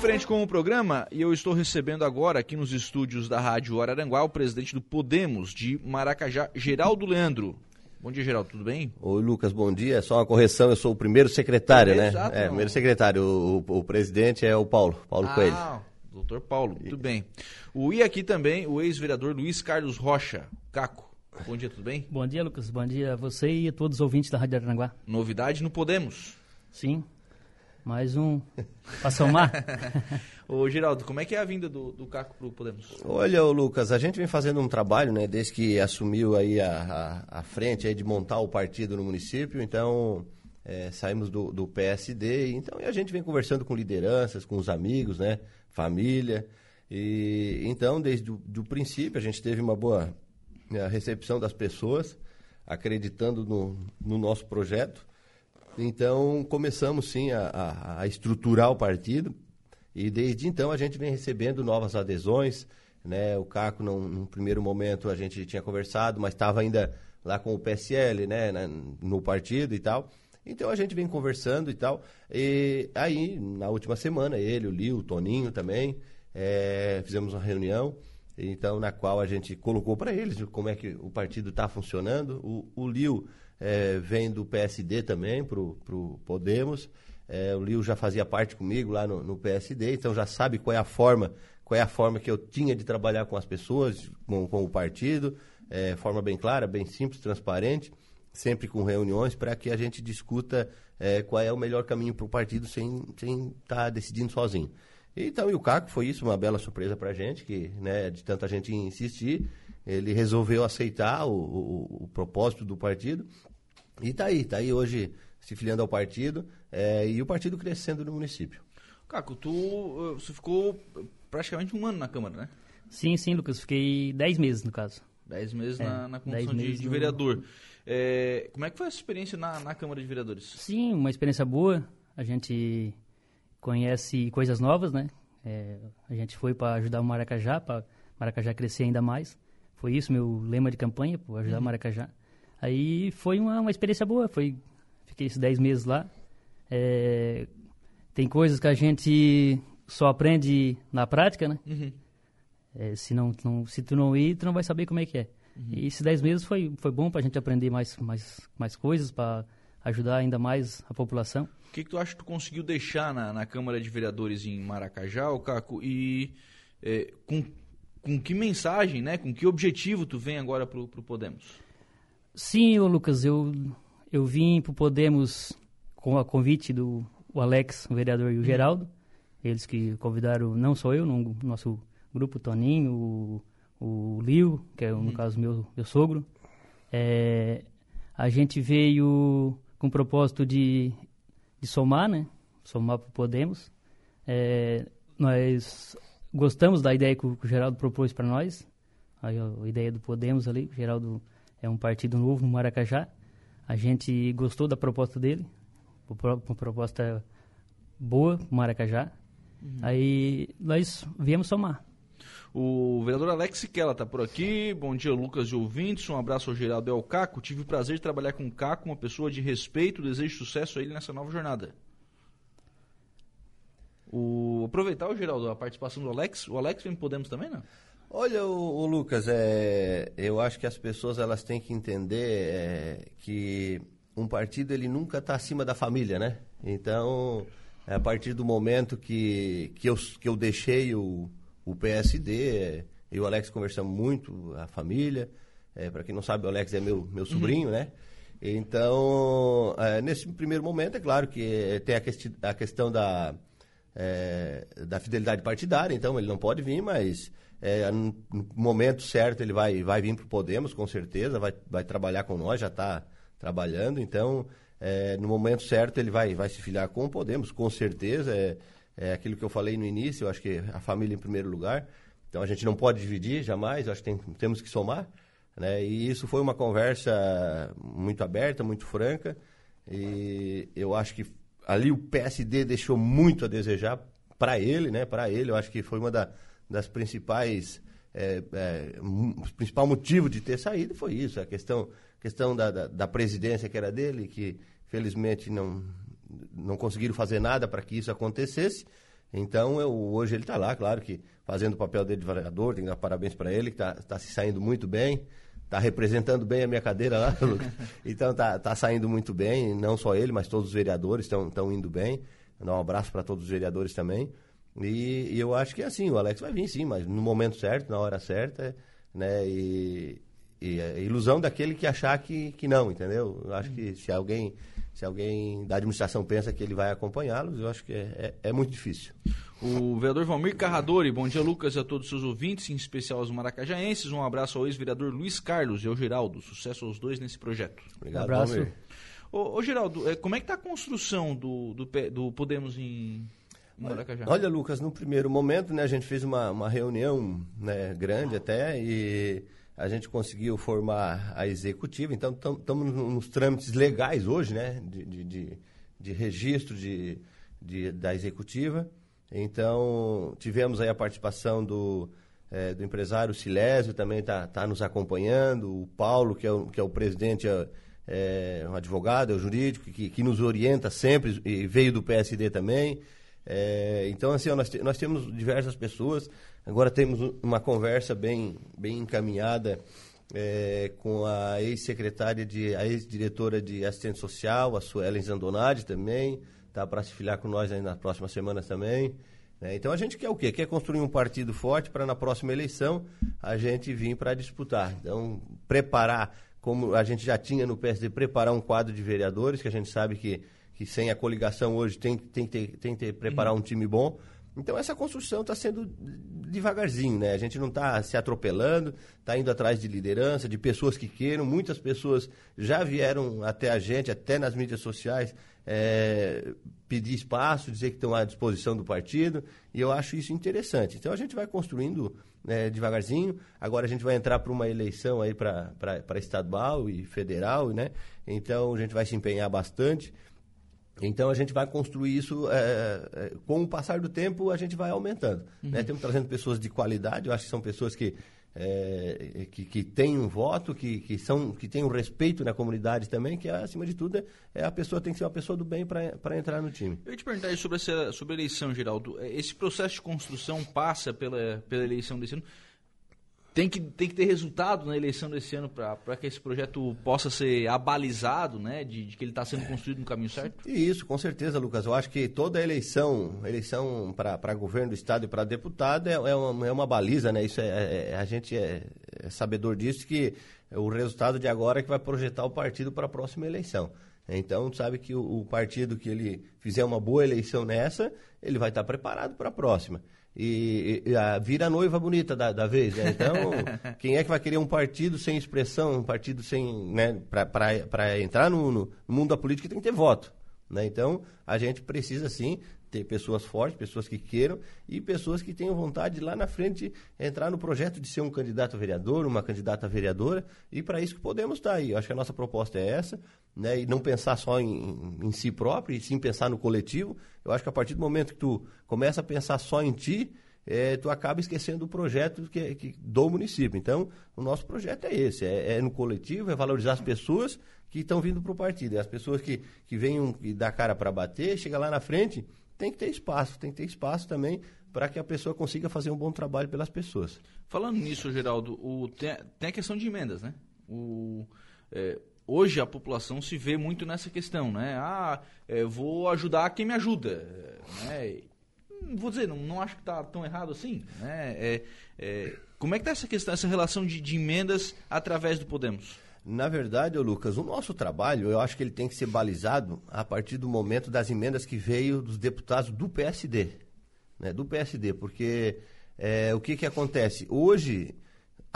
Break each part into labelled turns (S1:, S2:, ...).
S1: frente com o programa e eu estou recebendo agora aqui nos estúdios da Rádio Araranguá o presidente do Podemos de Maracajá, Geraldo Leandro. Bom dia, Geraldo, tudo bem?
S2: Oi, Lucas, bom dia. Só uma correção, eu sou o primeiro secretário,
S1: É,
S2: né?
S1: exato,
S2: é,
S1: não.
S2: primeiro secretário. O, o- o presidente é o Paulo, Paulo Coelho.
S1: Ah, doutor Paulo, tudo bem. O e aqui também o ex-vereador Luiz Carlos Rocha, Caco. Bom dia, tudo bem?
S3: Bom dia, Lucas. Bom dia a você e a todos os ouvintes da Rádio Aranguá.
S1: Novidade no Podemos.
S3: Sim, mais um para somar.
S1: Ô, Geraldo, como é que é a vinda do, do Caco pro Podemos?
S2: Olha, ô, Lucas, a gente vem fazendo um trabalho, né? Desde que assumiu aí a, a, a frente aí de montar o partido no município, então é, saímos do, do PSD, então e a gente vem conversando com lideranças, com os amigos, né? Família. E então, desde o do princípio, a gente teve uma boa né, recepção das pessoas, acreditando no, no nosso projeto. Então, começamos sim a, a- a estruturar o partido e desde então a gente vem recebendo novas adesões. Né? O Caco, num, num primeiro momento, a gente tinha conversado, mas estava ainda lá com o PSL né? na- no partido e tal. Então a gente vem conversando e tal. E aí, na última semana, ele, o Lio, o Toninho também, eh, fizemos uma reunião então na qual a gente colocou para eles como é que o partido está funcionando. O, o Lio eh, vem do PSD também para o Podemos. Eh, o Lio já fazia parte comigo lá no, no PSD, então já sabe qual é a forma, qual é a forma que eu tinha de trabalhar com as pessoas, com, com o partido, eh, forma bem clara, bem simples, transparente, sempre com reuniões para que a gente discuta eh, qual é o melhor caminho para o partido sem sem estar decidindo sozinho. Então, e o Caco foi isso, uma bela surpresa pra gente, que, né, de tanta gente insistir, ele resolveu aceitar o, o- o propósito do partido. E tá aí, tá aí hoje se filiando ao partido eh, e o partido crescendo no município.
S1: Caco, tu eh, você ficou praticamente um ano na Câmara, né?
S3: Sim, sim, Lucas. Fiquei 10 meses, no caso.
S1: Dez meses
S3: É,
S1: na, na condição de, de
S3: no-
S1: vereador. É, como é que foi essa experiência na, na Câmara de Vereadores?
S3: Sim, uma experiência boa. A gente conhece coisas novas, né? É, a gente foi para ajudar o Maracajá, para Maracajá crescer ainda mais. Foi isso meu lema de campanha, para ajudar o Maracajá. Aí foi uma, uma experiência boa. Foi, fiquei esses 10 meses lá. É, tem coisas que a gente só aprende na prática, né?
S1: Uhum.
S3: É, se, não, não- se tu não ir, tu não vai saber como é que é. E esses 10 meses foi, foi bom para a gente aprender mais, mais, mais coisas, para ajudar ainda mais a população.
S1: O que, que tu acha que tu conseguiu deixar na, na Câmara de Vereadores em Maracajá, Caco? E é, com, com que mensagem, né? Com que objetivo tu vem agora pro, pro Podemos?
S3: Sim, Lucas, eu, eu vim para o Podemos com a convite do o Alex, o vereador, e o Geraldo. Eles que convidaram, não só eu, no nosso grupo, o Toninho, o, o Lio, que é, no caso, meu, meu sogro. É, a gente veio com o propósito de, de somar, né? Somar para o Podemos. É, nós gostamos da ideia que o, que o Geraldo propôs para nós, a, a ideia do Podemos ali. O Geraldo é um partido novo no Maracajá. A gente gostou da proposta dele, uma pro- uma proposta boa pro Maracajá. Aí nós viemos somar.
S1: O vereador Alex Siquela tá por aqui. Bom dia, Lucas e ouvintes. Um abraço ao Geraldo e ao Caco. Tive o prazer de trabalhar com o Caco, uma pessoa de respeito. Desejo sucesso a ele nessa nova jornada. O, aproveitar o Geraldo, a participação do Alex. O Alex vem Podemos também, não?
S2: Olha, o, Lucas, é, eu acho que as pessoas elas têm que entender é, que um partido ele nunca está acima da família, né? Então, é a partir do momento que, que, eu, que eu deixei o, o PSD, é, eu e o Alex conversamos muito, a família. É, Para quem não sabe, o Alex é meu, meu sobrinho, né? Então, é, nesse primeiro momento, é claro que é, tem a, questi a questão da, é, da fidelidade partidária, então ele não pode vir, mas é, no momento certo ele vai, vai vir para o Podemos, com certeza, vai, vai trabalhar com nós, já está trabalhando, então é, no momento certo ele vai, vai se filiar com o Podemos, com certeza, é, é aquilo que eu falei no início, eu acho que a família em primeiro lugar, então a gente não pode dividir jamais, eu acho que tem- temos que somar, né? E isso foi uma conversa muito aberta, muito franca. E eu acho que ali o PSD deixou muito a desejar para ele, né? Para ele, eu acho que foi uma da- das principais é, é, o principal motivo de ter saído foi isso, a questão, questão da, da, da presidência que era dele, que felizmente não, não conseguiram fazer nada para que isso acontecesse. Então, eu, hoje ele está lá, claro que fazendo o papel dele de vereador, tem que dar parabéns para ele, que está tá se saindo muito bem, está representando bem a minha cadeira lá, então está tá saindo muito bem, não só ele, mas todos os vereadores estão indo bem. Dar um abraço para todos os vereadores também. E, e, eu acho que é assim, o Alex vai vir sim, mas no momento certo, na hora certa, né? E, e a é ilusão daquele que achar que, que não, entendeu? Eu acho que se alguém, se alguém da administração pensa que ele vai acompanhá-los, eu acho que é, é, é, muito difícil.
S1: O vereador Valmir Carradori, bom dia Lucas e a todos os seus ouvintes, em especial aos maracajaenses. Um abraço ao ex-vereador Luiz Carlos e ao Geraldo. Sucesso aos dois nesse projeto.
S2: Obrigado, um abraço. Valmir.
S1: Ô, ô, Geraldo, é, como é que está a construção do, do, do Podemos em Maracajá?
S2: Olha, Lucas, no primeiro momento, né, a gente fez uma, uma reunião né, grande até e a gente conseguiu formar a executiva, então estamos nos trâmites legais hoje, né, de, de, de, de registro de, de, da executiva. Então, tivemos aí a participação do, é, do empresário Silésio, também está tá nos acompanhando, o Paulo, que é o, que é o presidente... É, é, um advogado, é um jurídico, que, que nos orienta sempre e veio do PSD também. É, então, assim, ó, nós, nós temos diversas pessoas. Agora temos uma conversa bem, bem encaminhada é, com a ex-secretária, de, a ex-diretora de assistente social, a Suelen Zandonade também, tá para se filiar com nós aí nas próximas semanas também. Né? Então a gente quer o quê? Quer construir um partido forte para na próxima eleição a gente vir para disputar. Então, preparar como a gente já tinha no PSD, preparar um quadro de vereadores, que a gente sabe que, que sem a coligação hoje tem, tem, tem, tem que ter, preparar uhum. um time bom. Então essa construção está sendo devagarzinho, né? A gente não está se atropelando, está indo atrás de liderança, de pessoas que queiram. Muitas pessoas já vieram até a gente, até nas mídias sociais, é, pedir espaço, dizer que estão à disposição do partido. E eu acho isso interessante. Então a gente vai construindo né, devagarzinho. Agora a gente vai entrar para uma eleição aí para estadual e federal, né? Então a gente vai se empenhar bastante. Então a gente vai construir isso é, com o passar do tempo, a gente vai aumentando. Né? Uhum. Né? Temos trazendo pessoas de qualidade, eu acho que são pessoas que é, que, que têm um voto, que, que, são, que têm um respeito na comunidade também, que acima de tudo é a pessoa tem que ser uma pessoa do bem para entrar no time.
S1: Eu ia te perguntar sobre, essa, sobre a eleição, Geraldo. Esse processo de construção passa pela, pela eleição desse ano tem que, tem que ter resultado na eleição desse ano para que esse projeto possa ser abalizado, né? De, de que ele está sendo construído no caminho certo?
S2: Isso, com certeza, Lucas. Eu acho que toda eleição, eleição para governo do Estado e para deputado é, é, uma, é uma baliza, né? Isso é, é, é a gente é, é, sabedor disso que o resultado de agora é que vai projetar o partido para a próxima eleição. Então, sabe que o, o partido que ele fizer uma boa eleição nessa, ele vai estar preparado para a próxima e, e a, vira a noiva bonita da, da vez. Né? Então, quem é que vai querer um partido sem expressão, um partido sem. Né, Para entrar no, no, mundo da política tem que ter voto. Né? Então, a gente precisa sim ter pessoas fortes, pessoas que queiram e pessoas que tenham vontade de lá na frente entrar no projeto de ser um candidato a vereador, uma candidata a vereadora, e para isso que podemos estar aí. Eu acho que a nossa proposta é essa, né? E não pensar só em, em si próprio, e sim pensar no coletivo. Eu acho que a partir do momento que tu começa a pensar só em ti, é, tu acaba esquecendo o projeto que, que, do município. Então, o nosso projeto é esse, é, é no coletivo, é valorizar as pessoas que estão vindo para o partido. E as pessoas que, que vêm e dá cara para bater, chega lá na frente, tem que ter espaço, tem que ter espaço também para que a pessoa consiga fazer um bom trabalho pelas pessoas.
S1: Falando nisso, Geraldo, o, tem, tem a questão de emendas, né? O, é, hoje a população se vê muito nessa questão, né? Ah, é, vou ajudar quem me ajuda, né? Vou dizer, não, não acho que está tão errado assim, né? É, é, como é que está essa questão, essa relação de, de emendas através do Podemos?
S2: Na verdade, Lucas, o nosso trabalho, eu acho que ele tem que ser balizado a partir do momento das emendas que veio dos deputados do PSD, né, do PSD, porque é, o que, que acontece? Hoje,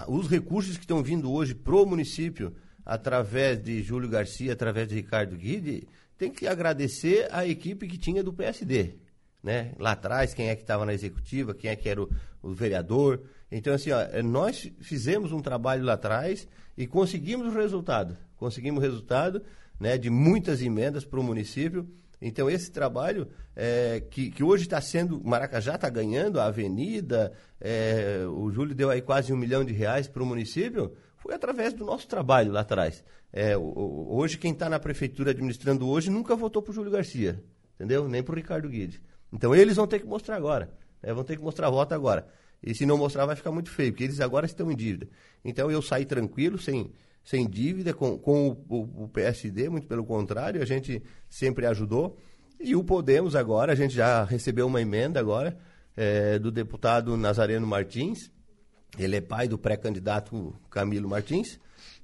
S2: os recursos que estão vindo hoje para o município, através de Júlio Garcia, através de Ricardo Guide, tem que agradecer a equipe que tinha do PSD. Né? Lá atrás, quem é que estava na executiva, quem é que era o, o vereador. Então, assim, ó, nós fizemos um trabalho lá atrás e conseguimos o resultado. Conseguimos o resultado né, de muitas emendas para o município. Então, esse trabalho é, que, que hoje está sendo. Maracajá está ganhando a avenida, é, o Júlio deu aí quase um milhão de reais para o município, foi através do nosso trabalho lá atrás. É, hoje, quem está na prefeitura administrando hoje nunca votou para o Júlio Garcia, entendeu? Nem para o Ricardo Guide. Então eles vão ter que mostrar agora, né? vão ter que mostrar a voto agora. E se não mostrar vai ficar muito feio, porque eles agora estão em dívida. Então eu saí tranquilo, sem, sem dívida, com, com o, o, o PSD, muito pelo contrário, a gente sempre ajudou. E o Podemos agora, a gente já recebeu uma emenda agora é, do deputado Nazareno Martins, ele é pai do pré-candidato Camilo Martins,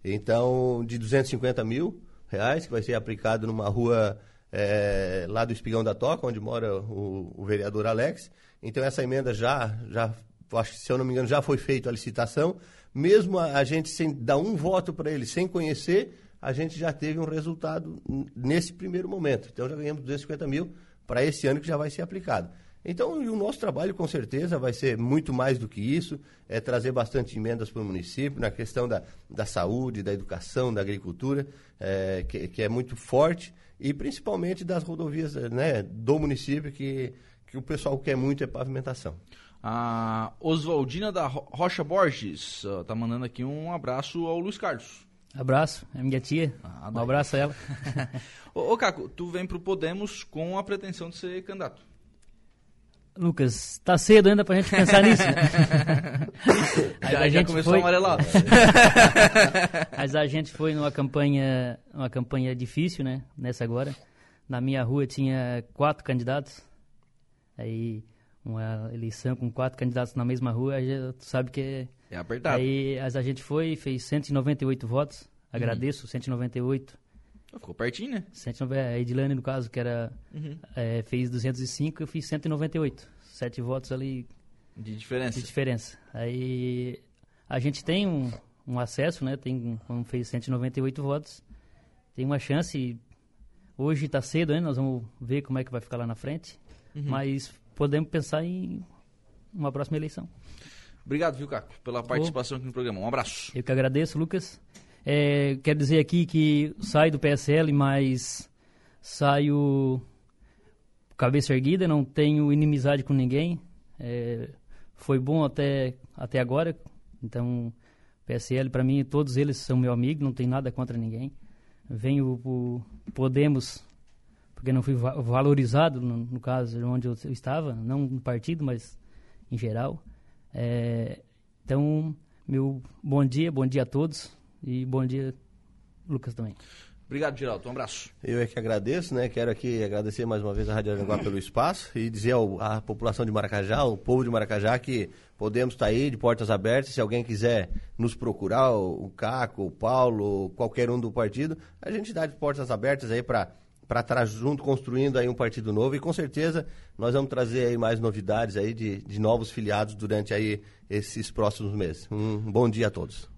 S2: então de 250 mil reais, que vai ser aplicado numa rua é, lá do Espigão da Toca, onde mora o, o, vereador Alex. Então essa emenda já, já, acho que se eu não me engano, já foi feita a licitação. Mesmo a, a gente sem dar um voto para ele, sem conhecer, a gente já teve um resultado nesse primeiro momento. Então já ganhamos 250 mil para esse ano que já vai ser aplicado. Então, o nosso trabalho, com certeza, vai ser muito mais do que isso, é trazer bastante emendas para o município, na questão da, da saúde, da educação, da agricultura, é, que, que, é muito forte, e principalmente das rodovias né, do município, que, que o pessoal quer muito é pavimentação.
S1: A Oswaldina da Rocha Borges está mandando aqui um abraço ao Luiz Carlos.
S3: Abraço, é minha tia. Ah, um abraço a ela.
S1: ô, ô, Caco, tu vem para o Podemos com a pretensão de ser candidato.
S3: Lucas, tá cedo ainda pra gente pensar nisso. Né?
S1: já, a gente começou foi... a amarelar.
S3: Mas a gente foi numa campanha, uma campanha difícil, né? Nessa agora. Na minha rua tinha quatro candidatos. Aí uma eleição com quatro candidatos na mesma rua, aí tu sabe que é...
S1: É apertado.
S3: Aí a gente foi e fez 198 votos. Agradeço, uhum. 198.
S1: Ficou pertinho, né?
S3: 190, a Edilane, no caso, que era uhum. é, fez 205, eu fiz 198. Sete votos ali.
S1: De diferença.
S3: De diferença. Aí a gente tem um, um acesso, né? Tem, como fez 198 votos, tem uma chance. Hoje está cedo, né? Nós vamos ver como é que vai ficar lá na frente. Uhum. Mas podemos pensar em uma próxima eleição.
S1: Obrigado, viu, Caco, pela participação aqui no programa. Um abraço.
S3: Eu que agradeço, Lucas. É, quero dizer aqui que saio do PSL, mas saio cabeça erguida, não tenho inimizade com ninguém. É, foi bom até, até agora. Então, PSL, para mim, todos eles são meu amigo, não tem nada contra ninguém. Venho o Podemos, porque não fui valorizado, no, no, caso, onde eu estava, não no partido, mas em geral. É, então, meu bom dia, bom dia a todos. E bom dia, Lucas também.
S1: Obrigado, Geraldo. Um abraço.
S2: Eu é que agradeço, né? Quero aqui agradecer mais uma vez a Rádio Aranguá pelo espaço e dizer ao, à população de Maracajá, ao povo de Maracajá, que podemos estar aí de portas abertas. Se alguém quiser nos procurar, o, o Caco, o Paulo, qualquer um do partido, a gente dá de portas abertas aí para para estar junto construindo aí um partido novo e com certeza nós vamos trazer aí mais novidades aí de, de novos filiados durante aí esses próximos meses. Um bom dia a todos.